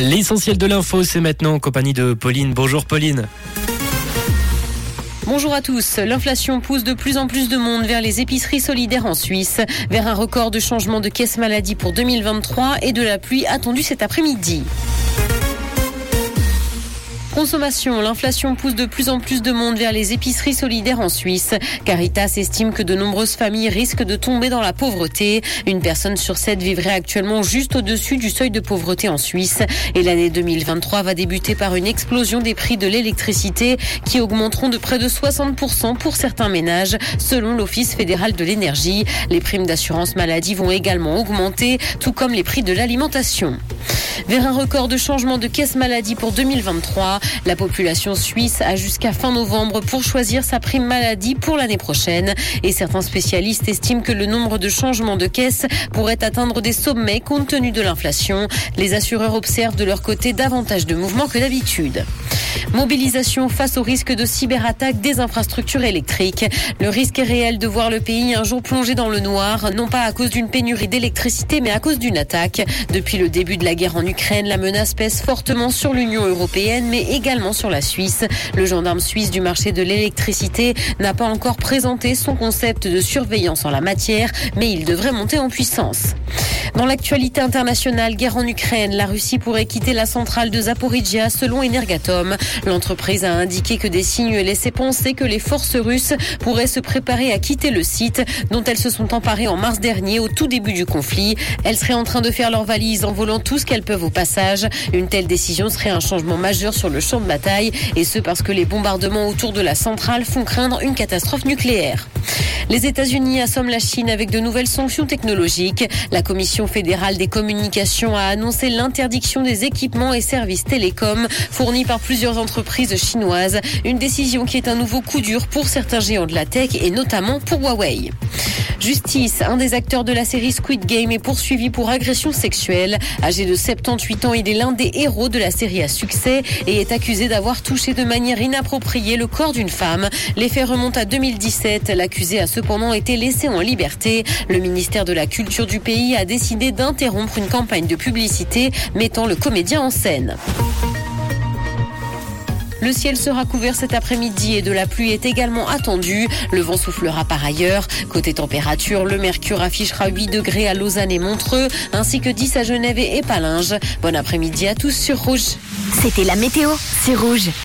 L'essentiel de l'info, c'est maintenant en compagnie de Pauline. Bonjour Pauline. Bonjour à tous. L'inflation pousse de plus en plus de monde vers les épiceries solidaires en Suisse, vers un record de changement de caisse maladie pour 2023 et de la pluie attendue cet après-midi. Consommation. L'inflation pousse de plus en plus de monde vers les épiceries solidaires en Suisse. Caritas estime que de nombreuses familles risquent de tomber dans la pauvreté. Une personne sur sept vivrait actuellement juste au-dessus du seuil de pauvreté en Suisse. Et l'année 2023 va débuter par une explosion des prix de l'électricité qui augmenteront de près de 60% pour certains ménages, selon l'Office fédéral de l'énergie. Les primes d'assurance maladie vont également augmenter, tout comme les prix de l'alimentation. Vers un record de changement de caisse maladie pour 2023, la population suisse a jusqu'à fin novembre pour choisir sa prime maladie pour l'année prochaine. Et certains spécialistes estiment que le nombre de changements de caisse pourrait atteindre des sommets compte tenu de l'inflation. Les assureurs observent de leur côté davantage de mouvements que d'habitude. Mobilisation face au risque de cyberattaque des infrastructures électriques. Le risque est réel de voir le pays un jour plongé dans le noir, non pas à cause d'une pénurie d'électricité, mais à cause d'une attaque. Depuis le début de la guerre en Ukraine, la menace pèse fortement sur l'Union européenne, mais également sur la Suisse. Le gendarme suisse du marché de l'électricité n'a pas encore présenté son concept de surveillance en la matière, mais il devrait monter en puissance. Dans l'actualité internationale, guerre en Ukraine, la Russie pourrait quitter la centrale de Zaporizhia selon Energatom. L'entreprise a indiqué que des signes laissaient penser que les forces russes pourraient se préparer à quitter le site dont elles se sont emparées en mars dernier au tout début du conflit. Elles seraient en train de faire leurs valises en volant tout ce qu'elles peuvent au passage. Une telle décision serait un changement majeur sur le champ de bataille et ce parce que les bombardements autour de la centrale font craindre une catastrophe nucléaire. Les États-Unis assomment la Chine avec de nouvelles sanctions technologiques. La Commission fédérale des communications a annoncé l'interdiction des équipements et services télécoms fournis par plusieurs entreprises chinoises. Une décision qui est un nouveau coup dur pour certains géants de la tech et notamment pour Huawei. Justice, un des acteurs de la série Squid Game est poursuivi pour agression sexuelle. Âgé de 78 ans, il est l'un des héros de la série à succès et est accusé d'avoir touché de manière inappropriée le corps d'une femme. Les faits remontent à 2017. L'accusé a cependant été laissé en liberté. Le ministère de la Culture du pays a décidé d'interrompre une campagne de publicité mettant le comédien en scène. Le ciel sera couvert cet après-midi et de la pluie est également attendue. Le vent soufflera par ailleurs. Côté température, le mercure affichera 8 degrés à Lausanne et Montreux, ainsi que 10 à Genève et Palinges. Bon après-midi à tous sur Rouge. C'était la météo, c'est Rouge.